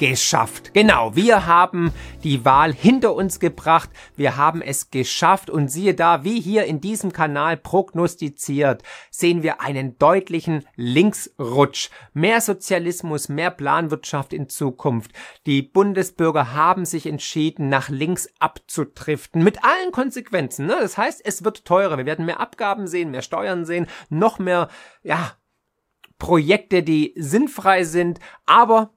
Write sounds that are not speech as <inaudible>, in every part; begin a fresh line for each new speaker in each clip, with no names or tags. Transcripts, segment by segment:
Geschafft. Genau, wir haben die Wahl hinter uns gebracht. Wir haben es geschafft und siehe da, wie hier in diesem Kanal prognostiziert, sehen wir einen deutlichen Linksrutsch. Mehr Sozialismus, mehr Planwirtschaft in Zukunft. Die Bundesbürger haben sich entschieden, nach links abzutriften. Mit allen Konsequenzen. Ne? Das heißt, es wird teurer. Wir werden mehr Abgaben sehen, mehr Steuern sehen, noch mehr, ja, Projekte, die sinnfrei sind, aber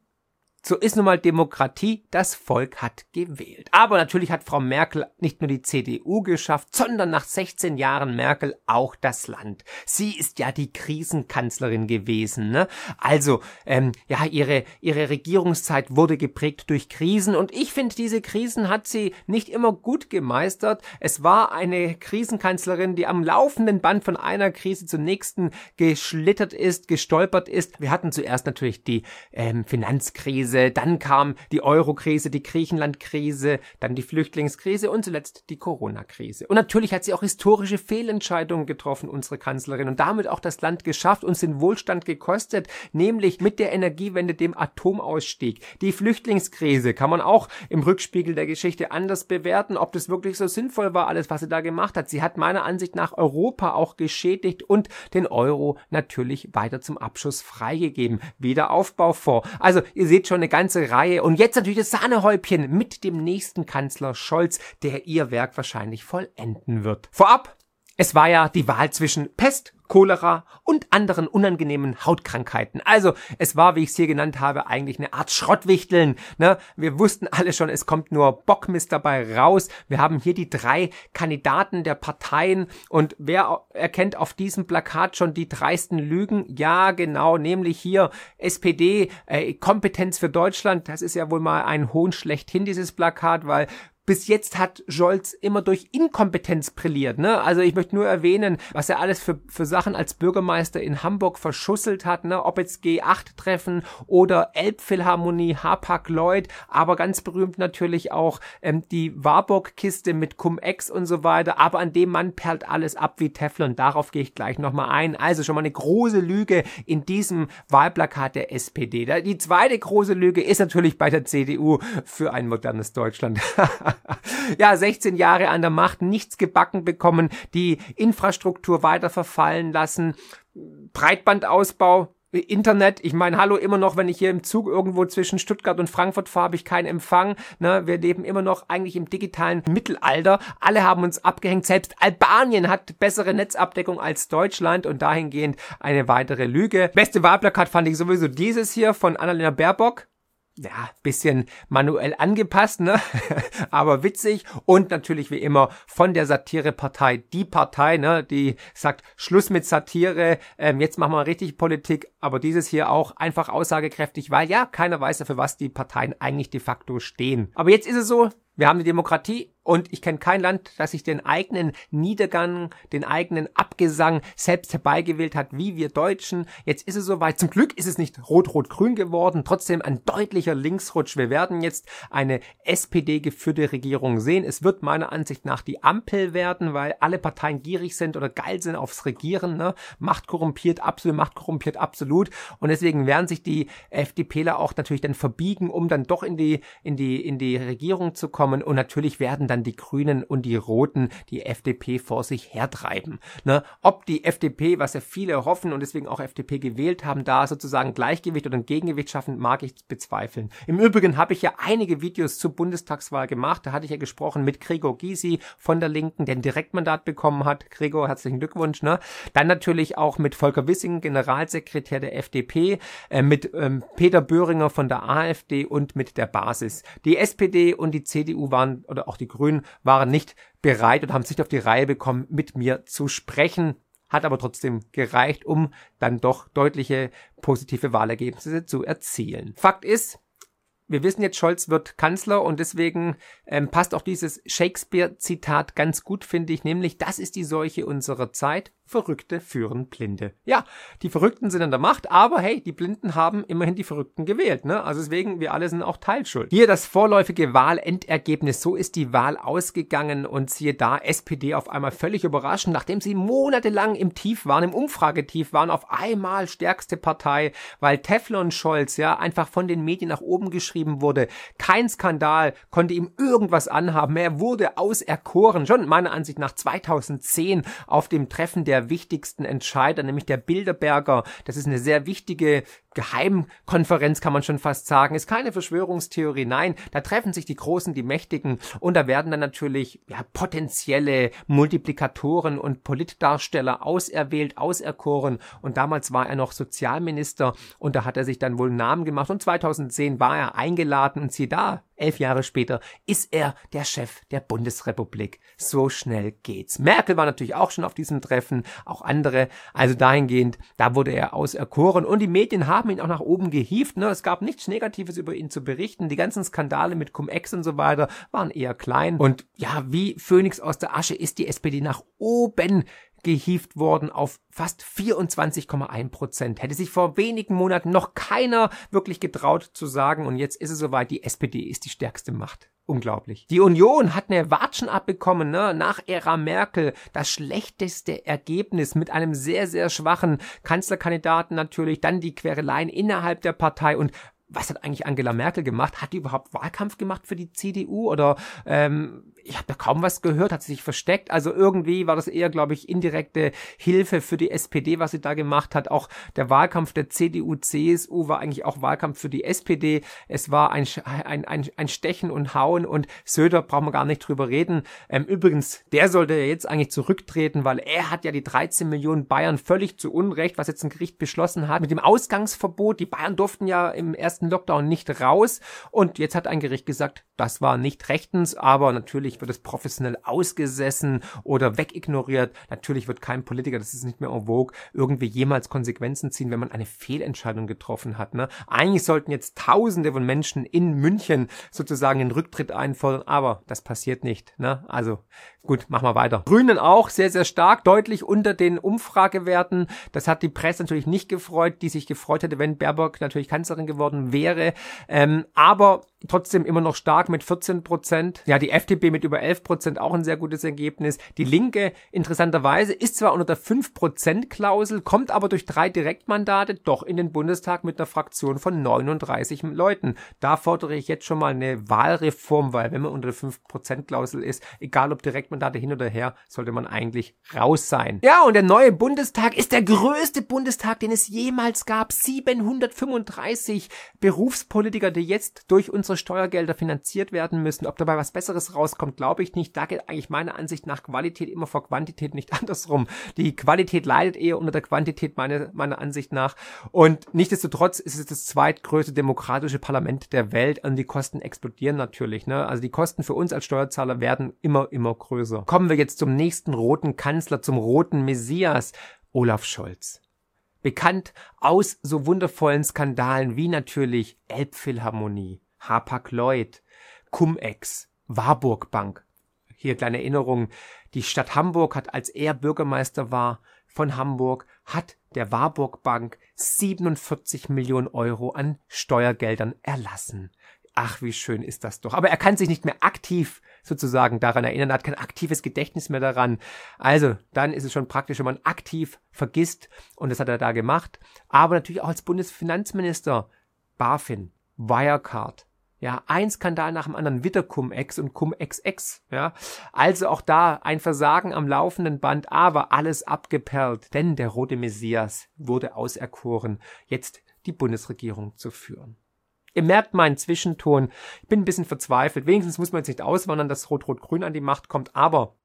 so ist nun mal Demokratie, das Volk hat gewählt. Aber natürlich hat Frau Merkel nicht nur die CDU geschafft, sondern nach 16 Jahren Merkel auch das Land. Sie ist ja die Krisenkanzlerin gewesen. Ne? Also, ähm, ja, ihre, ihre Regierungszeit wurde geprägt durch Krisen und ich finde, diese Krisen hat sie nicht immer gut gemeistert. Es war eine Krisenkanzlerin, die am laufenden Band von einer Krise zur nächsten geschlittert ist, gestolpert ist. Wir hatten zuerst natürlich die ähm, Finanzkrise, Krise, dann kam die Euro-Krise, die Griechenland-Krise, dann die Flüchtlingskrise und zuletzt die Corona-Krise. Und natürlich hat sie auch historische Fehlentscheidungen getroffen, unsere Kanzlerin, und damit auch das Land geschafft, uns den Wohlstand gekostet, nämlich mit der Energiewende, dem Atomausstieg. Die Flüchtlingskrise kann man auch im Rückspiegel der Geschichte anders bewerten, ob das wirklich so sinnvoll war, alles, was sie da gemacht hat. Sie hat meiner Ansicht nach Europa auch geschädigt und den Euro natürlich weiter zum Abschuss freigegeben. Wiederaufbaufonds. Also ihr seht schon, eine ganze Reihe. Und jetzt natürlich das Sahnehäubchen mit dem nächsten Kanzler Scholz, der ihr Werk wahrscheinlich vollenden wird. Vorab, es war ja die Wahl zwischen Pest, Cholera und anderen unangenehmen Hautkrankheiten. Also es war, wie ich es hier genannt habe, eigentlich eine Art Schrottwichteln. Ne? Wir wussten alle schon, es kommt nur Bockmist dabei raus. Wir haben hier die drei Kandidaten der Parteien und wer erkennt auf diesem Plakat schon die dreisten Lügen? Ja, genau, nämlich hier SPD, äh, Kompetenz für Deutschland. Das ist ja wohl mal ein Hohn schlechthin, dieses Plakat, weil bis jetzt hat Scholz immer durch Inkompetenz brilliert. Ne? Also ich möchte nur erwähnen, was er alles für, für Sachen als Bürgermeister in Hamburg verschusselt hat. Ne? Ob jetzt G8-Treffen oder Elbphilharmonie, Hapag Lloyd, aber ganz berühmt natürlich auch ähm, die Warburg-Kiste mit Cum-Ex und so weiter. Aber an dem Mann perlt alles ab wie Teflon. Darauf gehe ich gleich nochmal ein. Also schon mal eine große Lüge in diesem Wahlplakat der SPD. Die zweite große Lüge ist natürlich bei der CDU für ein modernes Deutschland. <laughs> <laughs> ja, 16 Jahre an der Macht, nichts gebacken bekommen, die Infrastruktur weiter verfallen lassen, Breitbandausbau, Internet, ich meine, hallo, immer noch, wenn ich hier im Zug irgendwo zwischen Stuttgart und Frankfurt fahre, habe ich keinen Empfang. Ne? Wir leben immer noch eigentlich im digitalen Mittelalter. Alle haben uns abgehängt. Selbst Albanien hat bessere Netzabdeckung als Deutschland und dahingehend eine weitere Lüge. Beste Wahlplakat fand ich sowieso dieses hier von Annalena Baerbock ja, bisschen manuell angepasst, ne? <laughs> aber witzig und natürlich wie immer von der Satirepartei, die Partei, ne, die sagt Schluss mit Satire, ähm, jetzt machen wir richtig Politik, aber dieses hier auch einfach aussagekräftig, weil ja, keiner weiß ja, für was die Parteien eigentlich de facto stehen. Aber jetzt ist es so, wir haben die Demokratie und ich kenne kein Land, das sich den eigenen Niedergang, den eigenen Abgesang selbst herbeigewählt hat, wie wir Deutschen. Jetzt ist es soweit. Zum Glück ist es nicht rot-rot-grün geworden, trotzdem ein deutlicher Linksrutsch. Wir werden jetzt eine SPD-geführte Regierung sehen. Es wird meiner Ansicht nach die Ampel werden, weil alle Parteien gierig sind oder geil sind aufs Regieren. Ne? Macht korrumpiert absolut, Macht korrumpiert absolut. Und deswegen werden sich die FDPler auch natürlich dann verbiegen, um dann doch in die, in die, in die Regierung zu kommen kommen und natürlich werden dann die Grünen und die Roten die FDP vor sich hertreiben. Ne? Ob die FDP, was ja viele hoffen und deswegen auch FDP gewählt haben, da sozusagen Gleichgewicht oder ein Gegengewicht schaffen, mag ich bezweifeln. Im Übrigen habe ich ja einige Videos zur Bundestagswahl gemacht. Da hatte ich ja gesprochen mit Gregor Gysi von der Linken, der ein Direktmandat bekommen hat. Gregor, herzlichen Glückwunsch. Ne? Dann natürlich auch mit Volker Wissing, Generalsekretär der FDP, äh, mit ähm, Peter Böhringer von der AfD und mit der Basis. Die SPD und die CDU CDU waren oder auch die Grünen waren nicht bereit und haben es auf die Reihe bekommen, mit mir zu sprechen. Hat aber trotzdem gereicht, um dann doch deutliche positive Wahlergebnisse zu erzielen. Fakt ist, wir wissen jetzt, Scholz wird Kanzler und deswegen ähm, passt auch dieses Shakespeare-Zitat ganz gut, finde ich, nämlich das ist die Seuche unserer Zeit. Verrückte führen Blinde. Ja, die Verrückten sind an der Macht, aber hey, die Blinden haben immerhin die Verrückten gewählt, ne? Also deswegen, wir alle sind auch teilschuld. Hier das vorläufige Wahlendergebnis. So ist die Wahl ausgegangen und siehe da, SPD auf einmal völlig überraschend, nachdem sie monatelang im Tief waren, im Umfragetief waren, auf einmal stärkste Partei, weil Teflon Scholz ja einfach von den Medien nach oben geschrieben wurde. Kein Skandal konnte ihm irgendwas anhaben. Er wurde auserkoren, schon meiner Ansicht nach 2010 auf dem Treffen der wichtigsten Entscheider, nämlich der Bilderberger. Das ist eine sehr wichtige Geheimkonferenz, kann man schon fast sagen. Ist keine Verschwörungstheorie. Nein, da treffen sich die Großen, die Mächtigen und da werden dann natürlich ja, potenzielle Multiplikatoren und Politdarsteller auserwählt, auserkoren. Und damals war er noch Sozialminister und da hat er sich dann wohl einen Namen gemacht und 2010 war er eingeladen und sieh da, elf Jahre später ist er der Chef der Bundesrepublik. So schnell geht's. Merkel war natürlich auch schon auf diesem Treffen, auch andere. Also dahingehend, da wurde er auserkoren und die Medien haben ihn auch nach oben gehievt. Ne? Es gab nichts Negatives über ihn zu berichten. Die ganzen Skandale mit Cum-Ex und so weiter waren eher klein. Und ja, wie Phönix aus der Asche ist die SPD nach oben gehievt worden auf fast 24,1 Prozent. Hätte sich vor wenigen Monaten noch keiner wirklich getraut zu sagen und jetzt ist es soweit, die SPD ist die stärkste Macht. Unglaublich. Die Union hat eine Watschen abbekommen, ne? nach Ära Merkel. Das schlechteste Ergebnis mit einem sehr, sehr schwachen Kanzlerkandidaten natürlich. Dann die Quereleien innerhalb der Partei und was hat eigentlich Angela Merkel gemacht? Hat die überhaupt Wahlkampf gemacht für die CDU oder ähm, ich habe da kaum was gehört, hat sie sich versteckt. Also irgendwie war das eher, glaube ich, indirekte Hilfe für die SPD, was sie da gemacht hat. Auch der Wahlkampf der CDU, CSU war eigentlich auch Wahlkampf für die SPD. Es war ein, ein, ein, ein Stechen und Hauen und Söder brauchen wir gar nicht drüber reden. Ähm, übrigens, der sollte ja jetzt eigentlich zurücktreten, weil er hat ja die 13 Millionen Bayern völlig zu Unrecht, was jetzt ein Gericht beschlossen hat, mit dem Ausgangsverbot. Die Bayern durften ja im ersten Lockdown nicht raus und jetzt hat ein Gericht gesagt, das war nicht rechtens, aber natürlich Natürlich wird es professionell ausgesessen oder wegignoriert. Natürlich wird kein Politiker, das ist nicht mehr en vogue, irgendwie jemals Konsequenzen ziehen, wenn man eine Fehlentscheidung getroffen hat. Ne? Eigentlich sollten jetzt Tausende von Menschen in München sozusagen den Rücktritt einfordern, aber das passiert nicht. Ne? Also Gut, machen wir weiter. Grünen auch sehr, sehr stark, deutlich unter den Umfragewerten. Das hat die Presse natürlich nicht gefreut, die sich gefreut hätte, wenn Baerbock natürlich Kanzlerin geworden wäre. Ähm, aber trotzdem immer noch stark mit 14 Prozent. Ja, die FDP mit über 11 Prozent auch ein sehr gutes Ergebnis. Die Linke, interessanterweise, ist zwar unter der 5 Prozent Klausel, kommt aber durch drei Direktmandate doch in den Bundestag mit einer Fraktion von 39 Leuten. Da fordere ich jetzt schon mal eine Wahlreform, weil wenn man unter der 5 Prozent Klausel ist, egal ob direkt Direktmandate hin oder her, sollte man eigentlich raus sein. Ja, und der neue Bundestag ist der größte Bundestag, den es jemals gab. 735 Berufspolitiker, die jetzt durch unsere Steuergelder finanziert werden müssen. Ob dabei was Besseres rauskommt, glaube ich nicht. Da geht eigentlich meiner Ansicht nach Qualität immer vor Quantität, nicht <laughs> andersrum. Die Qualität leidet eher unter der Quantität meiner, meiner Ansicht nach. Und nichtsdestotrotz ist es das zweitgrößte demokratische Parlament der Welt und die Kosten explodieren natürlich. Ne? Also die Kosten für uns als Steuerzahler werden immer, immer größer. Kommen wir jetzt zum nächsten roten Kanzler, zum roten Messias, Olaf Scholz. Bekannt aus so wundervollen Skandalen wie natürlich Elbphilharmonie, Hapag-Lloyd, Cum-Ex, Warburg Bank. Hier kleine Erinnerung. Die Stadt Hamburg hat, als er Bürgermeister war von Hamburg, hat der Warburg Bank 47 Millionen Euro an Steuergeldern erlassen. Ach, wie schön ist das doch. Aber er kann sich nicht mehr aktiv sozusagen daran erinnern, er hat kein aktives Gedächtnis mehr daran. Also, dann ist es schon praktisch, wenn man aktiv vergisst. Und das hat er da gemacht. Aber natürlich auch als Bundesfinanzminister. BaFin, Wirecard, ja, ein Skandal nach dem anderen, wieder Cum-Ex und Cum-Ex-Ex, ja. Also auch da ein Versagen am laufenden Band, aber alles abgeperlt, denn der rote Messias wurde auserkoren, jetzt die Bundesregierung zu führen. Ihr merkt meinen Zwischenton. Ich bin ein bisschen verzweifelt. Wenigstens muss man jetzt nicht auswandern, dass Rot-Rot-Grün an die Macht kommt. Aber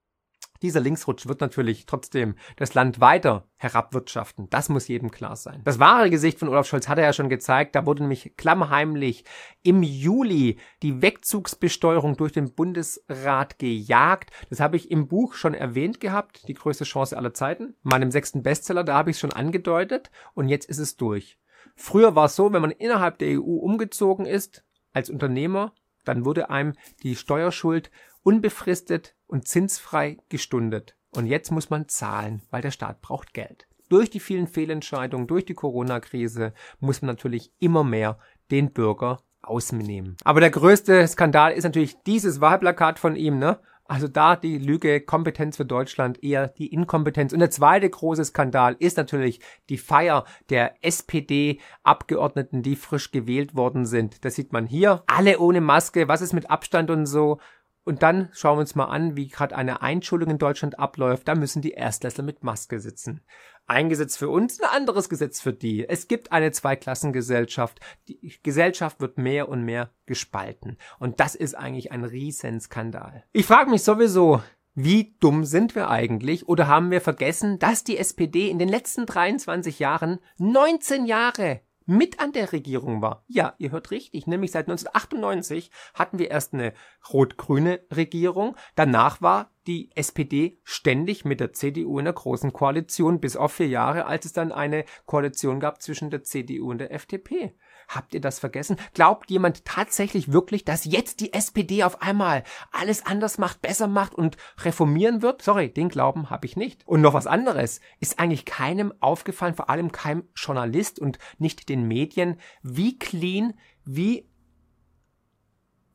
dieser Linksrutsch wird natürlich trotzdem das Land weiter herabwirtschaften. Das muss jedem klar sein. Das wahre Gesicht von Olaf Scholz hat er ja schon gezeigt. Da wurde nämlich klammheimlich im Juli die Wegzugsbesteuerung durch den Bundesrat gejagt. Das habe ich im Buch schon erwähnt gehabt. Die größte Chance aller Zeiten. Meinem sechsten Bestseller, da habe ich es schon angedeutet. Und jetzt ist es durch. Früher war es so, wenn man innerhalb der EU umgezogen ist, als Unternehmer, dann wurde einem die Steuerschuld unbefristet und zinsfrei gestundet. Und jetzt muss man zahlen, weil der Staat braucht Geld. Durch die vielen Fehlentscheidungen, durch die Corona-Krise muss man natürlich immer mehr den Bürger ausnehmen. Aber der größte Skandal ist natürlich dieses Wahlplakat von ihm, ne? Also da die Lüge Kompetenz für Deutschland eher die Inkompetenz. Und der zweite große Skandal ist natürlich die Feier der SPD-Abgeordneten, die frisch gewählt worden sind. Das sieht man hier. Alle ohne Maske. Was ist mit Abstand und so? Und dann schauen wir uns mal an, wie gerade eine Einschulung in Deutschland abläuft. Da müssen die Erstklässler mit Maske sitzen. Ein Gesetz für uns, ein anderes Gesetz für die. Es gibt eine Zweiklassengesellschaft. Die Gesellschaft wird mehr und mehr gespalten. Und das ist eigentlich ein Riesenskandal. Ich frage mich sowieso, wie dumm sind wir eigentlich? Oder haben wir vergessen, dass die SPD in den letzten 23 Jahren 19 Jahre mit an der Regierung war. Ja, ihr hört richtig, nämlich seit 1998 hatten wir erst eine rot-grüne Regierung, danach war die SPD ständig mit der CDU in der großen Koalition, bis auf vier Jahre, als es dann eine Koalition gab zwischen der CDU und der FDP. Habt ihr das vergessen? Glaubt jemand tatsächlich wirklich, dass jetzt die SPD auf einmal alles anders macht, besser macht und reformieren wird? Sorry, den Glauben habe ich nicht. Und noch was anderes. Ist eigentlich keinem aufgefallen, vor allem keinem Journalist und nicht den Medien, wie clean, wie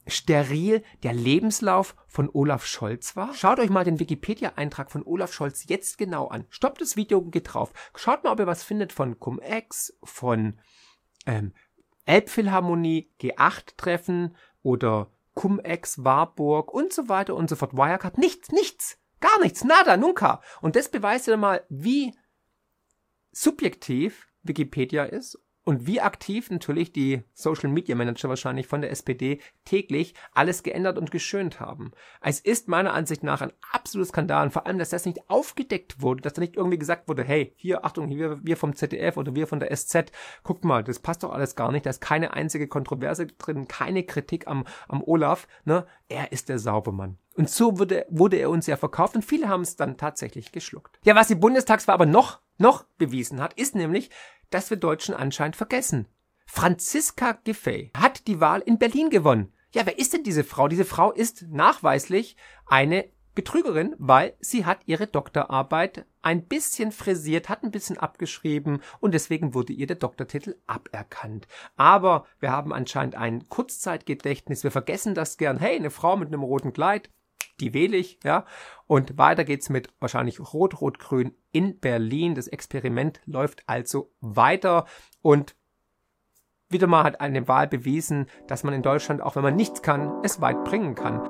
steril der Lebenslauf von Olaf Scholz war? Schaut euch mal den Wikipedia-Eintrag von Olaf Scholz jetzt genau an. Stoppt das Video und geht drauf. Schaut mal, ob ihr was findet von Cum-Ex, von ähm, Elbphilharmonie, G8-Treffen oder Cum-Ex, Warburg und so weiter und so fort. Wirecard, nichts, nichts, gar nichts, nada, nunca. Und das beweist ja mal, wie subjektiv Wikipedia ist und wie aktiv natürlich die Social Media Manager wahrscheinlich von der SPD täglich alles geändert und geschönt haben. Es ist meiner Ansicht nach ein absolutes Skandal, vor allem, dass das nicht aufgedeckt wurde, dass da nicht irgendwie gesagt wurde, hey, hier, Achtung, hier, wir vom ZDF oder wir von der SZ, guckt mal, das passt doch alles gar nicht, da ist keine einzige Kontroverse drin, keine Kritik am, am Olaf, ne, er ist der Saubermann. Und so wurde, wurde er uns ja verkauft und viele haben es dann tatsächlich geschluckt. Ja, was die Bundestagswahl aber noch, noch bewiesen hat, ist nämlich, dass wir Deutschen anscheinend vergessen. Franziska Giffey hat die Wahl in Berlin gewonnen. Ja, wer ist denn diese Frau? Diese Frau ist nachweislich eine Betrügerin, weil sie hat ihre Doktorarbeit ein bisschen frisiert, hat ein bisschen abgeschrieben und deswegen wurde ihr der Doktortitel aberkannt. Aber wir haben anscheinend ein Kurzzeitgedächtnis, wir vergessen das gern. Hey, eine Frau mit einem roten Kleid, die wähle ich, ja. Und weiter geht's mit wahrscheinlich Rot-Rot-Grün in Berlin. Das Experiment läuft also weiter und wieder mal hat eine Wahl bewiesen, dass man in Deutschland, auch wenn man nichts kann, es weit bringen kann.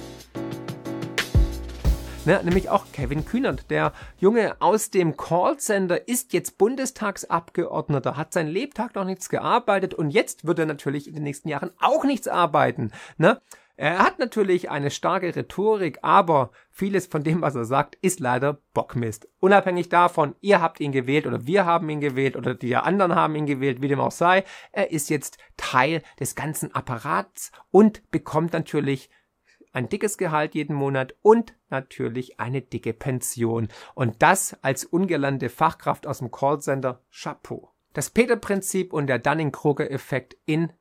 Ne, nämlich auch Kevin Kühnert, der Junge aus dem Callcenter, ist jetzt Bundestagsabgeordneter, hat sein Lebtag noch nichts gearbeitet und jetzt wird er natürlich in den nächsten Jahren auch nichts arbeiten. Ne? Er hat natürlich eine starke Rhetorik, aber vieles von dem, was er sagt, ist leider Bockmist. Unabhängig davon, ihr habt ihn gewählt oder wir haben ihn gewählt oder die anderen haben ihn gewählt, wie dem auch sei, er ist jetzt Teil des ganzen Apparats und bekommt natürlich ein dickes Gehalt jeden Monat und natürlich eine dicke Pension. Und das als ungelernte Fachkraft aus dem Callcenter Chapeau. Das Peter-Prinzip und der Dunning-Kruger-Effekt in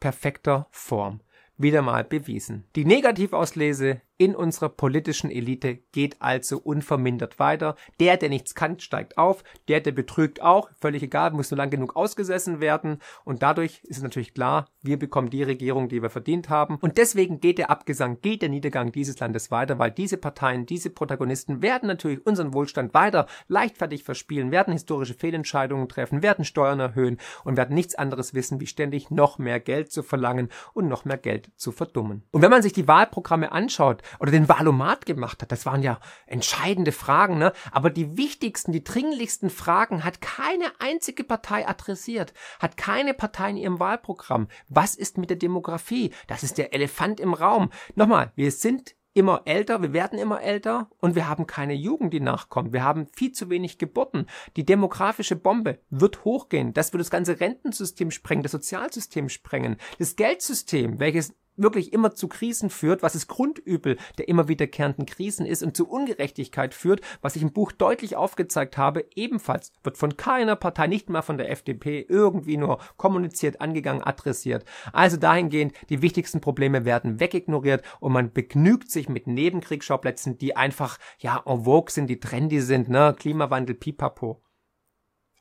perfekter Form wieder mal bewiesen. Die Negativauslese in unserer politischen Elite geht also unvermindert weiter. Der, der nichts kann, steigt auf. Der, der betrügt auch. Völlig egal, muss nur lang genug ausgesessen werden. Und dadurch ist natürlich klar, wir bekommen die Regierung, die wir verdient haben. Und deswegen geht der Abgesang, geht der Niedergang dieses Landes weiter, weil diese Parteien, diese Protagonisten werden natürlich unseren Wohlstand weiter leichtfertig verspielen, werden historische Fehlentscheidungen treffen, werden Steuern erhöhen und werden nichts anderes wissen, wie ständig noch mehr Geld zu verlangen und noch mehr Geld zu verdummen. Und wenn man sich die Wahlprogramme anschaut, oder den Valomat gemacht hat. Das waren ja entscheidende Fragen, ne? Aber die wichtigsten, die dringlichsten Fragen hat keine einzige Partei adressiert, hat keine Partei in ihrem Wahlprogramm. Was ist mit der Demografie? Das ist der Elefant im Raum. Nochmal, wir sind immer älter, wir werden immer älter und wir haben keine Jugend, die nachkommt. Wir haben viel zu wenig Geburten. Die demografische Bombe wird hochgehen. Das wird das ganze Rentensystem sprengen, das Sozialsystem sprengen, das Geldsystem, welches wirklich immer zu Krisen führt, was das Grundübel der immer wiederkehrenden Krisen ist und zu Ungerechtigkeit führt, was ich im Buch deutlich aufgezeigt habe, ebenfalls wird von keiner Partei, nicht mal von der FDP, irgendwie nur kommuniziert, angegangen, adressiert. Also dahingehend, die wichtigsten Probleme werden wegignoriert und man begnügt sich mit Nebenkriegsschauplätzen, die einfach, ja, en vogue sind, die trendy sind, ne, Klimawandel, pipapo.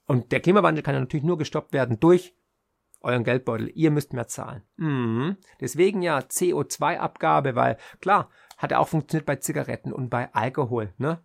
Und der Klimawandel kann ja natürlich nur gestoppt werden durch euren Geldbeutel. Ihr müsst mehr zahlen. Mhm. Deswegen ja CO2-Abgabe, weil klar, hat er auch funktioniert bei Zigaretten und bei Alkohol, ne?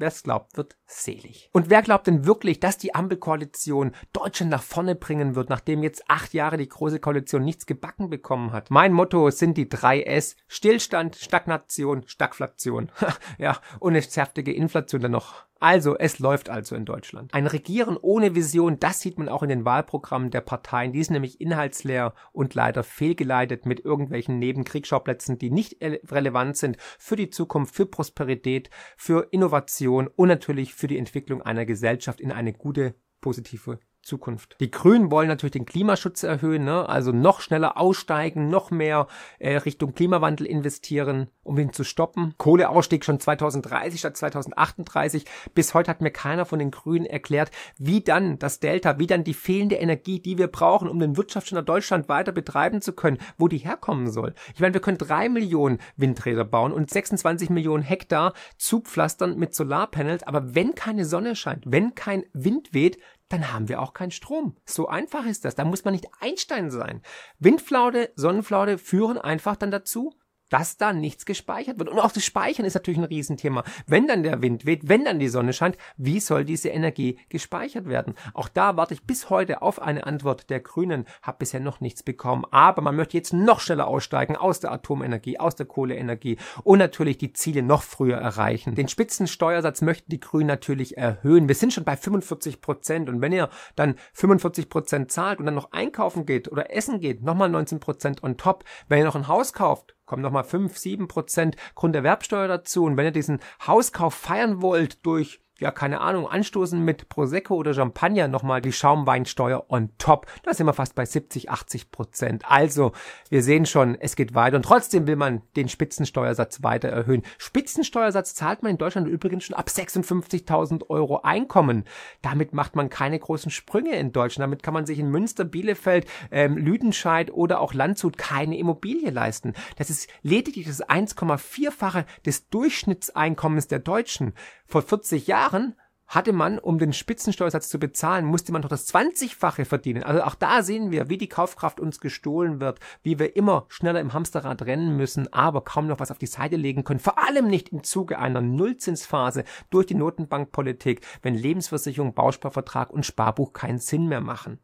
Wer es glaubt, wird selig. Und wer glaubt denn wirklich, dass die Ampelkoalition Deutschland nach vorne bringen wird, nachdem jetzt acht Jahre die große Koalition nichts gebacken bekommen hat? Mein Motto sind die drei S. Stillstand, Stagnation, Stagflation. <laughs> ja, und eine zerftige Inflation dann noch also, es läuft also in Deutschland. Ein Regieren ohne Vision, das sieht man auch in den Wahlprogrammen der Parteien. Die sind nämlich inhaltsleer und leider fehlgeleitet mit irgendwelchen Nebenkriegsschauplätzen, die nicht relevant sind für die Zukunft, für Prosperität, für Innovation und natürlich für die Entwicklung einer Gesellschaft in eine gute, positive Zukunft. Die Grünen wollen natürlich den Klimaschutz erhöhen, ne? also noch schneller aussteigen, noch mehr äh, Richtung Klimawandel investieren, um ihn zu stoppen. Kohleausstieg schon 2030 statt 2038. Bis heute hat mir keiner von den Grünen erklärt, wie dann das Delta, wie dann die fehlende Energie, die wir brauchen, um den Wirtschaftsstandort Deutschland weiter betreiben zu können, wo die herkommen soll. Ich meine, wir können drei Millionen Windräder bauen und 26 Millionen Hektar zupflastern mit Solarpanels, aber wenn keine Sonne scheint, wenn kein Wind weht, dann haben wir auch keinen Strom. So einfach ist das. Da muss man nicht Einstein sein. Windflaude, Sonnenflaude führen einfach dann dazu, dass da nichts gespeichert wird. Und auch das Speichern ist natürlich ein Riesenthema. Wenn dann der Wind weht, wenn dann die Sonne scheint, wie soll diese Energie gespeichert werden? Auch da warte ich bis heute auf eine Antwort der Grünen, habe bisher noch nichts bekommen. Aber man möchte jetzt noch schneller aussteigen aus der Atomenergie, aus der Kohleenergie und natürlich die Ziele noch früher erreichen. Den Spitzensteuersatz möchten die Grünen natürlich erhöhen. Wir sind schon bei 45 Prozent und wenn ihr dann 45 Prozent zahlt und dann noch einkaufen geht oder essen geht, nochmal 19 Prozent on top. Wenn ihr noch ein Haus kauft, kommen nochmal 5, 7 Prozent Grunderwerbsteuer dazu. Und wenn ihr diesen Hauskauf feiern wollt durch ja, keine Ahnung, anstoßen mit Prosecco oder Champagner nochmal die Schaumweinsteuer on top. Da sind wir fast bei 70, 80 Prozent. Also, wir sehen schon, es geht weiter und trotzdem will man den Spitzensteuersatz weiter erhöhen. Spitzensteuersatz zahlt man in Deutschland übrigens schon ab 56.000 Euro Einkommen. Damit macht man keine großen Sprünge in Deutschland. Damit kann man sich in Münster, Bielefeld, ähm, Lüdenscheid oder auch Landshut keine Immobilie leisten. Das ist lediglich das 1,4-fache des Durchschnittseinkommens der Deutschen. Vor 40 Jahren hatte man, um den Spitzensteuersatz zu bezahlen, musste man doch das 20-fache verdienen. Also auch da sehen wir, wie die Kaufkraft uns gestohlen wird, wie wir immer schneller im Hamsterrad rennen müssen, aber kaum noch was auf die Seite legen können. Vor allem nicht im Zuge einer Nullzinsphase durch die Notenbankpolitik, wenn Lebensversicherung, Bausparvertrag und Sparbuch keinen Sinn mehr machen.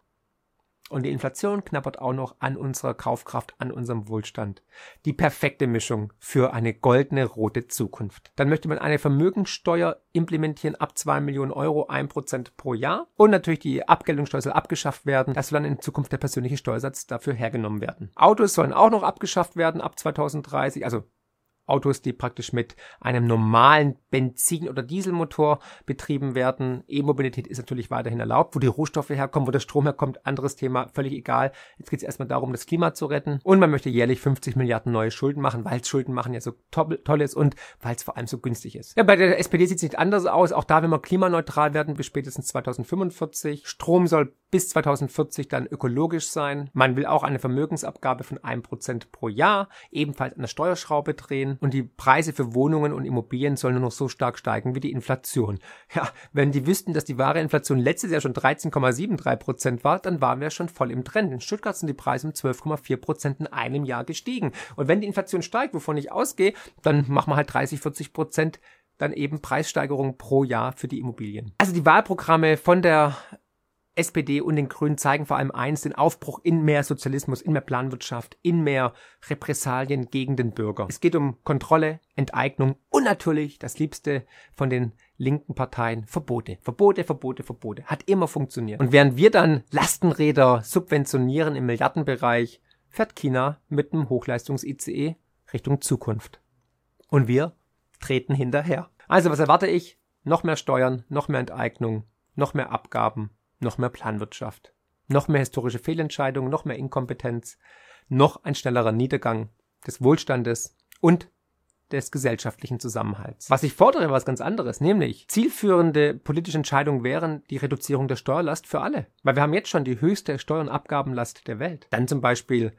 Und die Inflation knappert auch noch an unserer Kaufkraft, an unserem Wohlstand. Die perfekte Mischung für eine goldene rote Zukunft. Dann möchte man eine Vermögenssteuer implementieren ab zwei Millionen Euro, ein Prozent pro Jahr. Und natürlich die Abgeltungssteuer soll abgeschafft werden. Das soll dann in Zukunft der persönliche Steuersatz dafür hergenommen werden. Autos sollen auch noch abgeschafft werden ab 2030. Also Autos, die praktisch mit einem normalen Benzin- oder Dieselmotor betrieben werden. E-Mobilität ist natürlich weiterhin erlaubt. Wo die Rohstoffe herkommen, wo der Strom herkommt, anderes Thema, völlig egal. Jetzt geht es erstmal darum, das Klima zu retten. Und man möchte jährlich 50 Milliarden neue Schulden machen, weil Schulden machen ja so toll ist und weil es vor allem so günstig ist. Ja, bei der SPD sieht es nicht anders aus. Auch da will man klimaneutral werden bis spätestens 2045. Strom soll bis 2040 dann ökologisch sein. Man will auch eine Vermögensabgabe von 1% pro Jahr, ebenfalls an der Steuerschraube drehen und die Preise für Wohnungen und Immobilien sollen nur noch so stark steigen wie die Inflation. Ja, wenn die wüssten, dass die wahre Inflation letztes Jahr schon 13,73% war, dann waren wir schon voll im Trend. In Stuttgart sind die Preise um 12,4% in einem Jahr gestiegen. Und wenn die Inflation steigt, wovon ich ausgehe, dann machen wir halt 30, 40 dann eben Preissteigerungen pro Jahr für die Immobilien. Also die Wahlprogramme von der SPD und den Grünen zeigen vor allem eins, den Aufbruch in mehr Sozialismus, in mehr Planwirtschaft, in mehr Repressalien gegen den Bürger. Es geht um Kontrolle, Enteignung und natürlich das Liebste von den linken Parteien, Verbote. Verbote, Verbote, Verbote. Hat immer funktioniert. Und während wir dann Lastenräder subventionieren im Milliardenbereich, fährt China mit einem Hochleistungs-ICE Richtung Zukunft. Und wir treten hinterher. Also, was erwarte ich? Noch mehr Steuern, noch mehr Enteignung, noch mehr Abgaben, noch mehr Planwirtschaft, noch mehr historische Fehlentscheidungen, noch mehr Inkompetenz, noch ein schnellerer Niedergang des Wohlstandes und des gesellschaftlichen Zusammenhalts. Was ich fordere, was ganz anderes, nämlich zielführende politische Entscheidungen wären die Reduzierung der Steuerlast für alle. Weil wir haben jetzt schon die höchste Steuer- und Abgabenlast der Welt. Dann zum Beispiel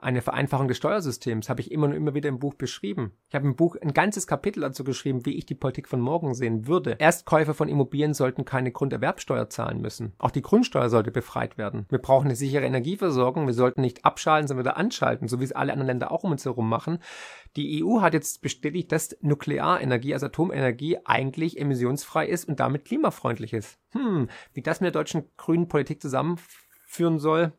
eine Vereinfachung des Steuersystems habe ich immer und immer wieder im Buch beschrieben. Ich habe im Buch ein ganzes Kapitel dazu geschrieben, wie ich die Politik von morgen sehen würde. Erstkäufer von Immobilien sollten keine Grunderwerbsteuer zahlen müssen. Auch die Grundsteuer sollte befreit werden. Wir brauchen eine sichere Energieversorgung. Wir sollten nicht abschalten, sondern wieder anschalten, so wie es alle anderen Länder auch um uns herum machen. Die EU hat jetzt bestätigt, dass Nuklearenergie, also Atomenergie, eigentlich emissionsfrei ist und damit klimafreundlich ist. Hm, wie das mit der deutschen grünen Politik zusammenführen soll,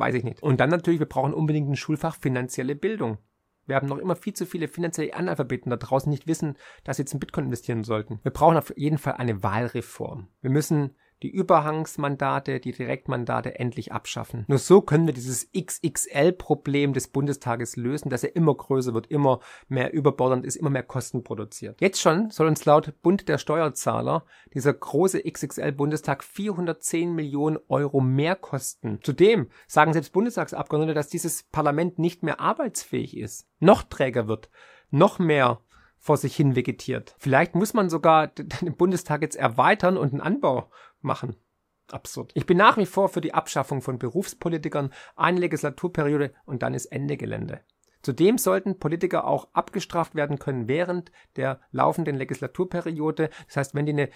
Weiß ich nicht. Und dann natürlich, wir brauchen unbedingt ein Schulfach finanzielle Bildung. Wir haben noch immer viel zu viele finanzielle Analphabeten da draußen nicht wissen, dass sie jetzt in Bitcoin investieren sollten. Wir brauchen auf jeden Fall eine Wahlreform. Wir müssen die Überhangsmandate, die Direktmandate endlich abschaffen. Nur so können wir dieses XXL-Problem des Bundestages lösen, dass er immer größer wird, immer mehr überbordernd ist, immer mehr Kosten produziert. Jetzt schon soll uns laut Bund der Steuerzahler dieser große XXL-Bundestag 410 Millionen Euro mehr kosten. Zudem sagen selbst Bundestagsabgeordnete, dass dieses Parlament nicht mehr arbeitsfähig ist, noch träger wird, noch mehr vor sich hin vegetiert. Vielleicht muss man sogar den Bundestag jetzt erweitern und einen Anbau machen. Absurd. Ich bin nach wie vor für die Abschaffung von Berufspolitikern, eine Legislaturperiode und dann ist Ende Gelände. Zudem sollten Politiker auch abgestraft werden können während der laufenden Legislaturperiode. Das heißt, wenn die eine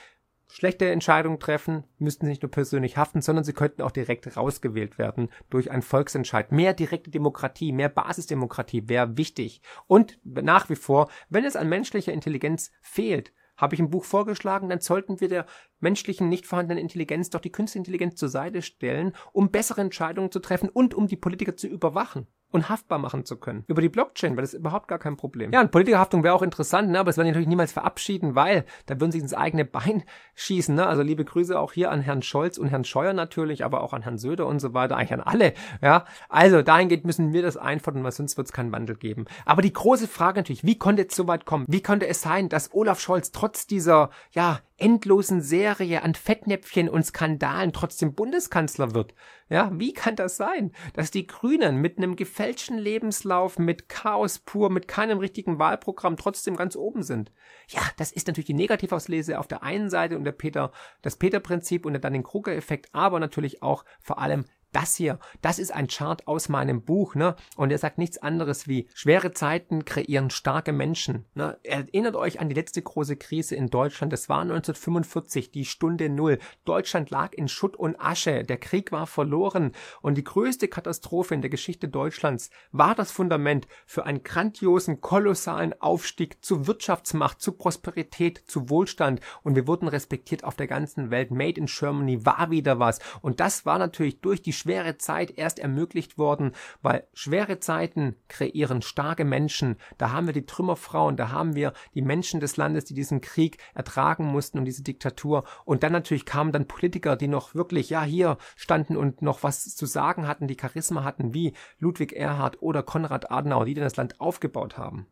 schlechte Entscheidungen treffen, müssten sie nicht nur persönlich haften, sondern sie könnten auch direkt rausgewählt werden durch einen Volksentscheid. Mehr direkte Demokratie, mehr Basisdemokratie wäre wichtig. Und nach wie vor, wenn es an menschlicher Intelligenz fehlt, habe ich im Buch vorgeschlagen, dann sollten wir der menschlichen nicht vorhandenen Intelligenz doch die künstliche Intelligenz zur Seite stellen, um bessere Entscheidungen zu treffen und um die Politiker zu überwachen und haftbar machen zu können. Über die Blockchain wäre das überhaupt gar kein Problem. Ja, und Politikerhaftung wäre auch interessant, ne? aber das werden die natürlich niemals verabschieden, weil da würden sie ins eigene Bein schießen. Ne? Also liebe Grüße auch hier an Herrn Scholz und Herrn Scheuer natürlich, aber auch an Herrn Söder und so weiter, eigentlich an alle. Ja, Also dahingehend müssen wir das einfordern, weil sonst wird es keinen Wandel geben. Aber die große Frage natürlich, wie konnte es so weit kommen? Wie konnte es sein, dass Olaf Scholz trotz dieser ja, endlosen Serie an Fettnäpfchen und Skandalen trotzdem Bundeskanzler wird. Ja, wie kann das sein, dass die Grünen mit einem gefälschten Lebenslauf, mit Chaos pur, mit keinem richtigen Wahlprogramm trotzdem ganz oben sind? Ja, das ist natürlich die Negativauslese auf der einen Seite und der Peter, das Peter-Prinzip und dann den Kruger-Effekt, aber natürlich auch vor allem das hier, das ist ein Chart aus meinem Buch, ne? Und er sagt nichts anderes wie, schwere Zeiten kreieren starke Menschen. Ne? Erinnert euch an die letzte große Krise in Deutschland. Das war 1945, die Stunde Null. Deutschland lag in Schutt und Asche. Der Krieg war verloren. Und die größte Katastrophe in der Geschichte Deutschlands war das Fundament für einen grandiosen, kolossalen Aufstieg zu Wirtschaftsmacht, zu Prosperität, zu Wohlstand. Und wir wurden respektiert auf der ganzen Welt. Made in Germany war wieder was. Und das war natürlich durch die schwere Zeit erst ermöglicht worden, weil schwere Zeiten kreieren starke Menschen. Da haben wir die Trümmerfrauen, da haben wir die Menschen des Landes, die diesen Krieg ertragen mussten und diese Diktatur. Und dann natürlich kamen dann Politiker, die noch wirklich, ja, hier standen und noch was zu sagen hatten, die Charisma hatten, wie Ludwig Erhard oder Konrad Adenauer, die das Land aufgebaut haben.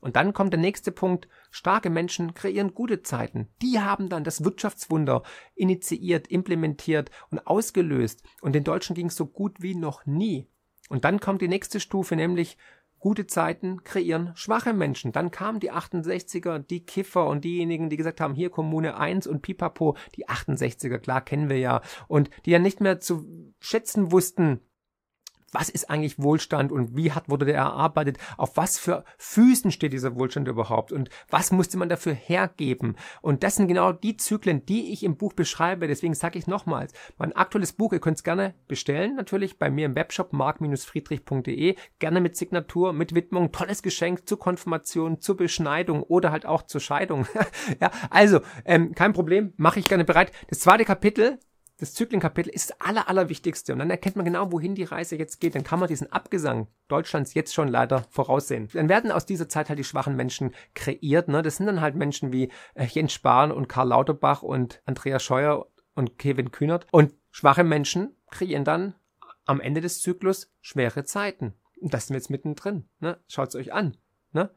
Und dann kommt der nächste Punkt. Starke Menschen kreieren gute Zeiten. Die haben dann das Wirtschaftswunder initiiert, implementiert und ausgelöst. Und den Deutschen ging es so gut wie noch nie. Und dann kommt die nächste Stufe, nämlich gute Zeiten kreieren schwache Menschen. Dann kamen die 68er, die Kiffer und diejenigen, die gesagt haben, hier Kommune 1 und Pipapo, die 68er, klar kennen wir ja, und die ja nicht mehr zu schätzen wussten, was ist eigentlich Wohlstand und wie hat, wurde der erarbeitet, auf was für Füßen steht dieser Wohlstand überhaupt und was musste man dafür hergeben. Und das sind genau die Zyklen, die ich im Buch beschreibe. Deswegen sage ich nochmals, mein aktuelles Buch, ihr könnt es gerne bestellen, natürlich bei mir im Webshop mark-friedrich.de, gerne mit Signatur, mit Widmung, tolles Geschenk zur Konfirmation, zur Beschneidung oder halt auch zur Scheidung. <laughs> ja, also, ähm, kein Problem, mache ich gerne bereit. Das zweite Kapitel das Zyklenkapitel ist das aller, allerwichtigste. Und dann erkennt man genau, wohin die Reise jetzt geht. Dann kann man diesen Abgesang Deutschlands jetzt schon leider voraussehen. Dann werden aus dieser Zeit halt die schwachen Menschen kreiert. Ne? Das sind dann halt Menschen wie äh, Jens Spahn und Karl Lauterbach und Andreas Scheuer und Kevin Kühnert. Und schwache Menschen kreieren dann am Ende des Zyklus schwere Zeiten. Und das sind wir jetzt mittendrin. Ne? Schaut es euch an. Ne?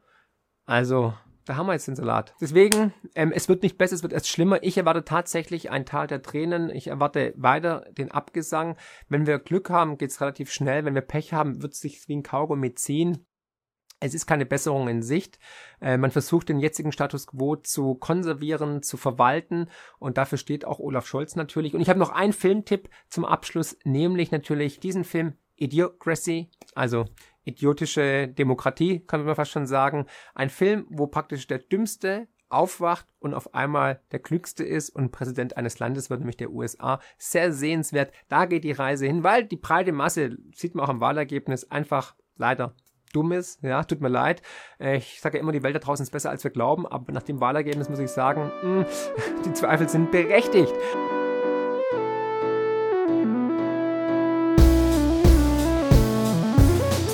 Also, da haben wir jetzt den Salat. Deswegen, ähm, es wird nicht besser, es wird erst schlimmer. Ich erwarte tatsächlich ein Tal der Tränen. Ich erwarte weiter den Abgesang. Wenn wir Glück haben, geht's relativ schnell. Wenn wir Pech haben, wird es sich wie ein Kaugummi ziehen. Es ist keine Besserung in Sicht. Äh, man versucht den jetzigen Status quo zu konservieren, zu verwalten und dafür steht auch Olaf Scholz natürlich. Und ich habe noch einen Filmtipp zum Abschluss, nämlich natürlich diesen Film Idiocracy, also idiotische Demokratie, kann man fast schon sagen. Ein Film, wo praktisch der Dümmste aufwacht und auf einmal der Klügste ist und Präsident eines Landes wird, nämlich der USA. Sehr sehenswert. Da geht die Reise hin, weil die breite Masse, sieht man auch am Wahlergebnis, einfach leider dumm ist. Ja, tut mir leid. Äh, ich sage ja immer, die Welt da draußen ist besser, als wir glauben, aber nach dem Wahlergebnis muss ich sagen, mh, hm, <laughs> die Zweifel sind berechtigt.